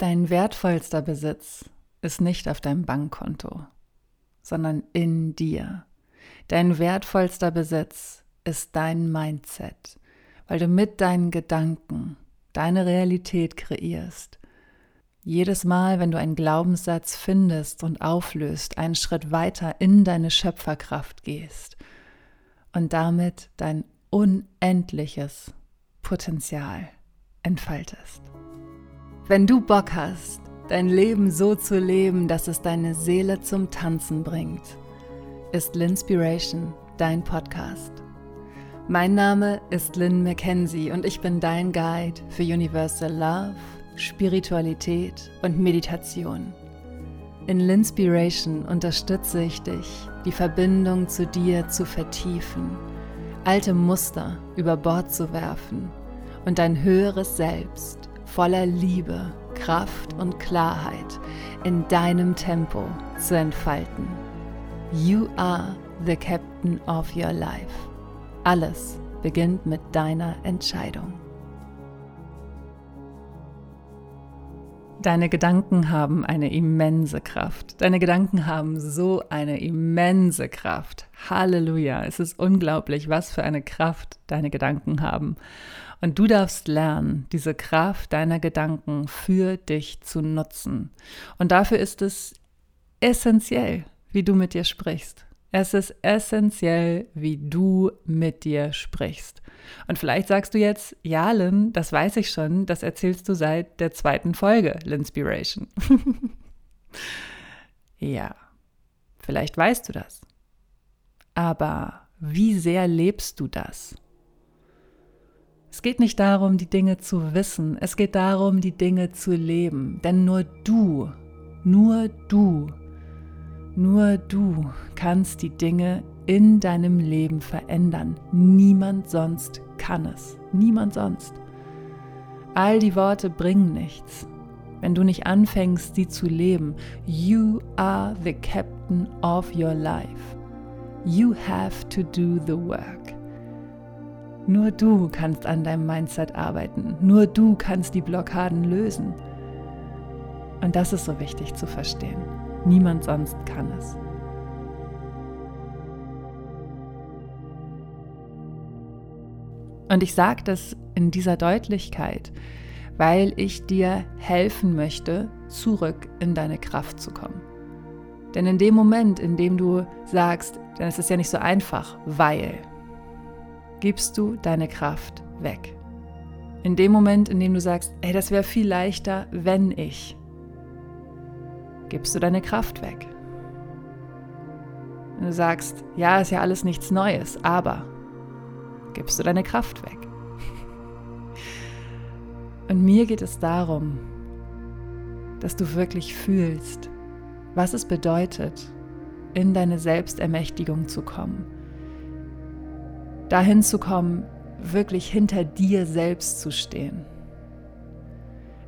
Dein wertvollster Besitz ist nicht auf deinem Bankkonto, sondern in dir. Dein wertvollster Besitz ist dein Mindset, weil du mit deinen Gedanken deine Realität kreierst. Jedes Mal, wenn du einen Glaubenssatz findest und auflöst, einen Schritt weiter in deine Schöpferkraft gehst und damit dein unendliches Potenzial entfaltest. Wenn du Bock hast, dein Leben so zu leben, dass es deine Seele zum Tanzen bringt, ist Linspiration dein Podcast. Mein Name ist Lynn McKenzie und ich bin dein Guide für Universal Love, Spiritualität und Meditation. In Linspiration unterstütze ich dich, die Verbindung zu dir zu vertiefen, alte Muster über Bord zu werfen und dein höheres Selbst voller Liebe, Kraft und Klarheit in deinem Tempo zu entfalten. You are the captain of your life. Alles beginnt mit deiner Entscheidung. Deine Gedanken haben eine immense Kraft. Deine Gedanken haben so eine immense Kraft. Halleluja. Es ist unglaublich, was für eine Kraft deine Gedanken haben. Und du darfst lernen, diese Kraft deiner Gedanken für dich zu nutzen. Und dafür ist es essentiell, wie du mit dir sprichst. Es ist essentiell, wie du mit dir sprichst. Und vielleicht sagst du jetzt, ja, Lynn, das weiß ich schon, das erzählst du seit der zweiten Folge, Linspiration. ja, vielleicht weißt du das. Aber wie sehr lebst du das? Es geht nicht darum, die Dinge zu wissen, es geht darum, die Dinge zu leben. Denn nur du, nur du, nur du kannst die Dinge in deinem Leben verändern. Niemand sonst kann es. Niemand sonst. All die Worte bringen nichts, wenn du nicht anfängst, sie zu leben. You are the captain of your life. You have to do the work. Nur du kannst an deinem Mindset arbeiten. Nur du kannst die Blockaden lösen. Und das ist so wichtig zu verstehen. Niemand sonst kann es. Und ich sage das in dieser Deutlichkeit, weil ich dir helfen möchte, zurück in deine Kraft zu kommen. Denn in dem Moment, in dem du sagst, denn es ist ja nicht so einfach, weil, gibst du deine Kraft weg. In dem Moment, in dem du sagst, ey, das wäre viel leichter, wenn ich, gibst du deine Kraft weg. Wenn du sagst, ja, ist ja alles nichts Neues, aber gibst du deine Kraft weg. Und mir geht es darum, dass du wirklich fühlst, was es bedeutet, in deine Selbstermächtigung zu kommen dahin zu kommen, wirklich hinter dir selbst zu stehen.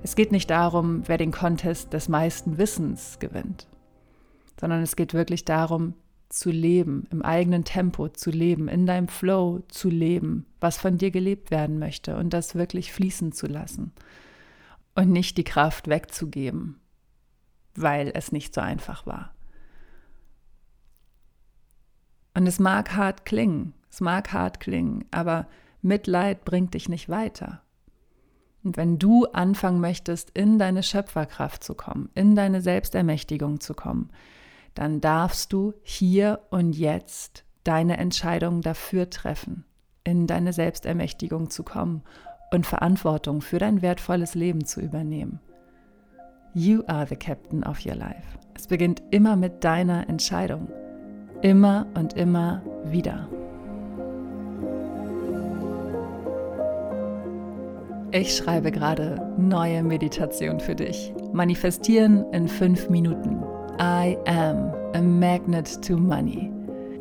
Es geht nicht darum, wer den Contest des meisten Wissens gewinnt, sondern es geht wirklich darum, zu leben, im eigenen Tempo zu leben, in deinem Flow zu leben, was von dir gelebt werden möchte und das wirklich fließen zu lassen und nicht die Kraft wegzugeben, weil es nicht so einfach war. Und es mag hart klingen, es mag hart klingen, aber Mitleid bringt dich nicht weiter. Und wenn du anfangen möchtest, in deine Schöpferkraft zu kommen, in deine Selbstermächtigung zu kommen, dann darfst du hier und jetzt deine Entscheidung dafür treffen, in deine Selbstermächtigung zu kommen und Verantwortung für dein wertvolles Leben zu übernehmen. You are the captain of your life. Es beginnt immer mit deiner Entscheidung. Immer und immer wieder. Ich schreibe gerade neue Meditation für dich. Manifestieren in fünf Minuten. I am a magnet to money.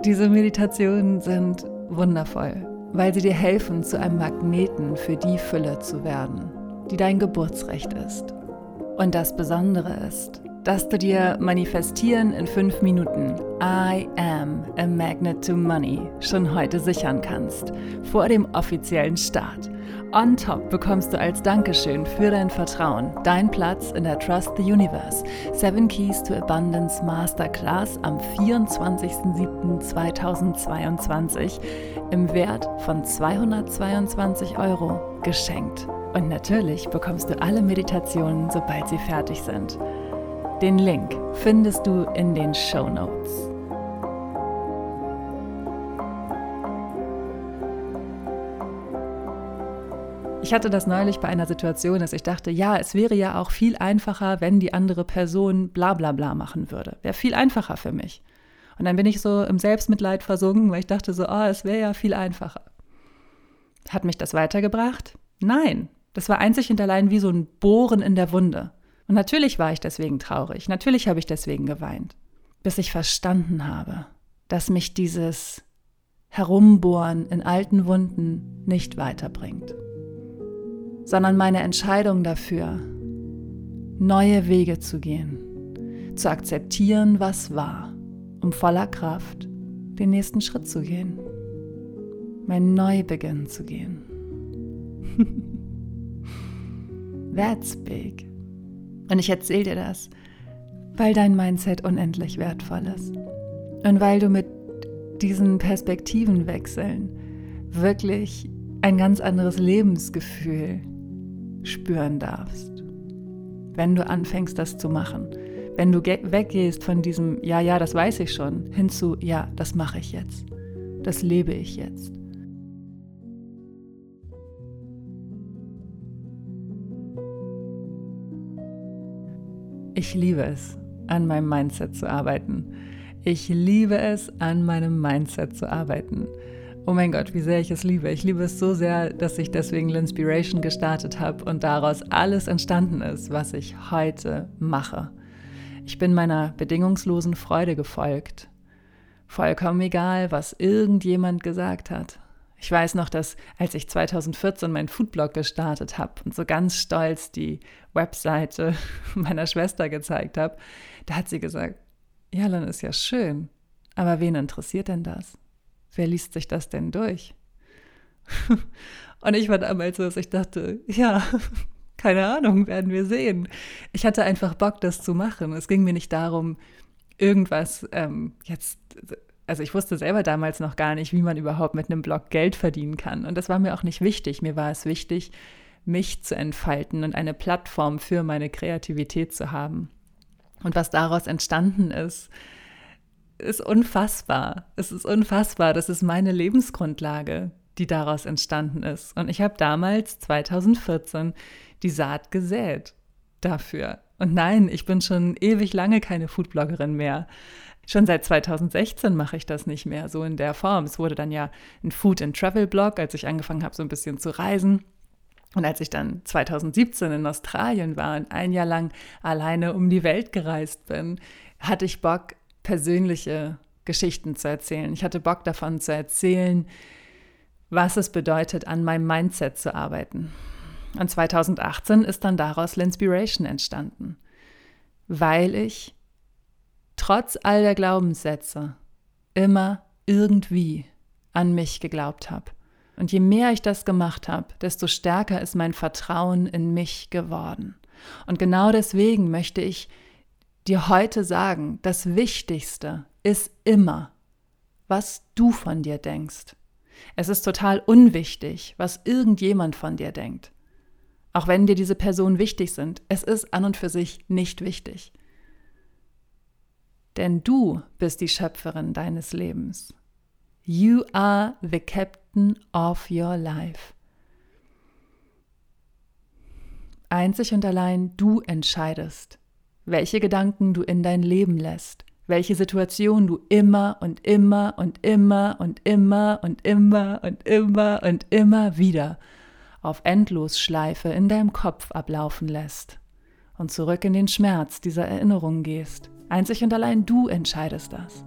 Diese Meditationen sind wundervoll, weil sie dir helfen, zu einem Magneten für die Fülle zu werden, die dein Geburtsrecht ist. Und das Besondere ist, dass du dir Manifestieren in fünf Minuten I am a magnet to money schon heute sichern kannst, vor dem offiziellen Start On top bekommst du als Dankeschön für dein Vertrauen deinen Platz in der Trust the Universe Seven Keys to Abundance Masterclass am 24.07.2022 im Wert von 222 Euro geschenkt. Und natürlich bekommst du alle Meditationen, sobald sie fertig sind. Den Link findest du in den Show Notes. Ich hatte das neulich bei einer Situation, dass ich dachte, ja, es wäre ja auch viel einfacher, wenn die andere Person bla bla bla machen würde. Wäre viel einfacher für mich. Und dann bin ich so im Selbstmitleid versunken, weil ich dachte so, oh, es wäre ja viel einfacher. Hat mich das weitergebracht? Nein. Das war einzig und allein wie so ein Bohren in der Wunde. Und natürlich war ich deswegen traurig. Natürlich habe ich deswegen geweint. Bis ich verstanden habe, dass mich dieses Herumbohren in alten Wunden nicht weiterbringt sondern meine Entscheidung dafür, neue Wege zu gehen, zu akzeptieren, was war, um voller Kraft den nächsten Schritt zu gehen, mein Neubeginn zu gehen. That's big. Und ich erzähle dir das, weil dein Mindset unendlich wertvoll ist. Und weil du mit diesen Perspektivenwechseln wirklich ein ganz anderes Lebensgefühl spüren darfst. Wenn du anfängst, das zu machen. Wenn du weggehst von diesem, ja, ja, das weiß ich schon, hin zu, ja, das mache ich jetzt. Das lebe ich jetzt. Ich liebe es, an meinem Mindset zu arbeiten. Ich liebe es, an meinem Mindset zu arbeiten. Oh mein Gott, wie sehr ich es liebe. Ich liebe es so sehr, dass ich deswegen L'Inspiration gestartet habe und daraus alles entstanden ist, was ich heute mache. Ich bin meiner bedingungslosen Freude gefolgt. Vollkommen egal, was irgendjemand gesagt hat. Ich weiß noch, dass als ich 2014 meinen Foodblog gestartet habe und so ganz stolz die Webseite meiner Schwester gezeigt habe, da hat sie gesagt, ja, dann ist ja schön, aber wen interessiert denn das? Wer liest sich das denn durch? Und ich war damals so, dass ich dachte, ja, keine Ahnung, werden wir sehen. Ich hatte einfach Bock, das zu machen. Es ging mir nicht darum, irgendwas ähm, jetzt, also ich wusste selber damals noch gar nicht, wie man überhaupt mit einem Blog Geld verdienen kann. Und das war mir auch nicht wichtig. Mir war es wichtig, mich zu entfalten und eine Plattform für meine Kreativität zu haben. Und was daraus entstanden ist, ist unfassbar. Es ist unfassbar. Das ist meine Lebensgrundlage, die daraus entstanden ist. Und ich habe damals, 2014, die Saat gesät dafür. Und nein, ich bin schon ewig lange keine Foodbloggerin mehr. Schon seit 2016 mache ich das nicht mehr so in der Form. Es wurde dann ja ein Food and Travel Blog, als ich angefangen habe, so ein bisschen zu reisen. Und als ich dann 2017 in Australien war und ein Jahr lang alleine um die Welt gereist bin, hatte ich Bock, persönliche Geschichten zu erzählen. Ich hatte Bock davon zu erzählen, was es bedeutet, an meinem Mindset zu arbeiten. Und 2018 ist dann daraus L'Inspiration entstanden, weil ich trotz all der Glaubenssätze immer irgendwie an mich geglaubt habe. Und je mehr ich das gemacht habe, desto stärker ist mein Vertrauen in mich geworden. Und genau deswegen möchte ich dir heute sagen, das Wichtigste ist immer, was du von dir denkst. Es ist total unwichtig, was irgendjemand von dir denkt. Auch wenn dir diese Personen wichtig sind, es ist an und für sich nicht wichtig. Denn du bist die Schöpferin deines Lebens. You are the captain of your life. Einzig und allein du entscheidest, welche Gedanken du in dein Leben lässt, welche Situation du immer und immer und immer und immer und immer und immer und immer wieder auf Endlosschleife in deinem Kopf ablaufen lässt und zurück in den Schmerz dieser Erinnerung gehst. Einzig und allein du entscheidest das.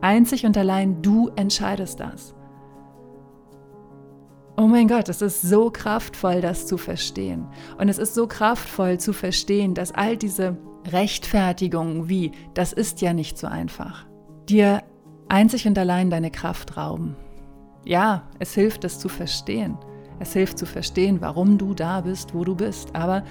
Einzig und allein du entscheidest das. Oh mein Gott, es ist so kraftvoll, das zu verstehen. Und es ist so kraftvoll zu verstehen, dass all diese Rechtfertigungen wie, das ist ja nicht so einfach, dir einzig und allein deine Kraft rauben. Ja, es hilft, es zu verstehen. Es hilft zu verstehen, warum du da bist, wo du bist. Aber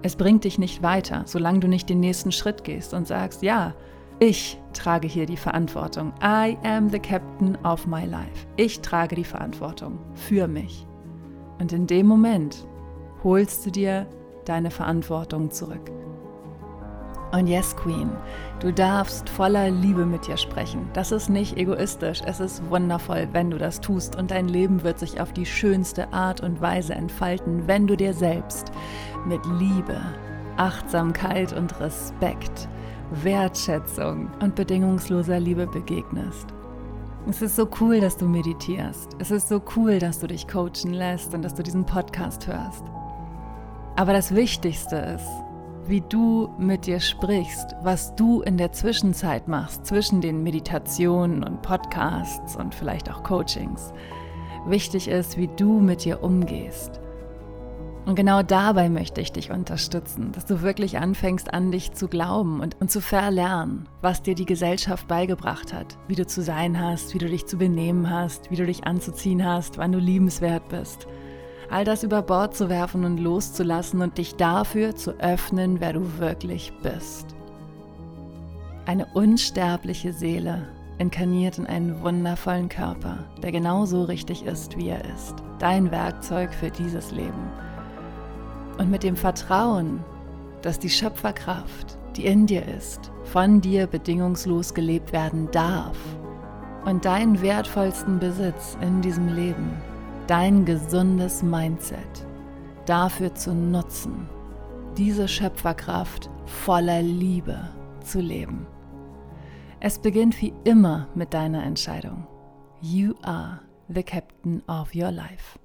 es bringt dich nicht weiter, solange du nicht den nächsten Schritt gehst und sagst, ja, ich trage hier die Verantwortung. I am the captain of my life. Ich trage die Verantwortung für mich. Und in dem Moment holst du dir deine Verantwortung zurück. Und yes, Queen, du darfst voller Liebe mit dir sprechen. Das ist nicht egoistisch, es ist wundervoll, wenn du das tust und dein Leben wird sich auf die schönste Art und Weise entfalten, wenn du dir selbst mit Liebe, Achtsamkeit und Respekt, Wertschätzung und bedingungsloser Liebe begegnest. Es ist so cool, dass du meditierst. Es ist so cool, dass du dich coachen lässt und dass du diesen Podcast hörst. Aber das Wichtigste ist, wie du mit dir sprichst, was du in der Zwischenzeit machst, zwischen den Meditationen und Podcasts und vielleicht auch Coachings. Wichtig ist, wie du mit dir umgehst. Und genau dabei möchte ich dich unterstützen, dass du wirklich anfängst an dich zu glauben und, und zu verlernen, was dir die Gesellschaft beigebracht hat, wie du zu sein hast, wie du dich zu benehmen hast, wie du dich anzuziehen hast, wann du liebenswert bist all das über Bord zu werfen und loszulassen und dich dafür zu öffnen, wer du wirklich bist. Eine unsterbliche Seele inkarniert in einen wundervollen Körper, der genauso richtig ist, wie er ist. Dein Werkzeug für dieses Leben. Und mit dem Vertrauen, dass die Schöpferkraft, die in dir ist, von dir bedingungslos gelebt werden darf und deinen wertvollsten Besitz in diesem Leben dein gesundes Mindset dafür zu nutzen, diese Schöpferkraft voller Liebe zu leben. Es beginnt wie immer mit deiner Entscheidung. You are the captain of your life.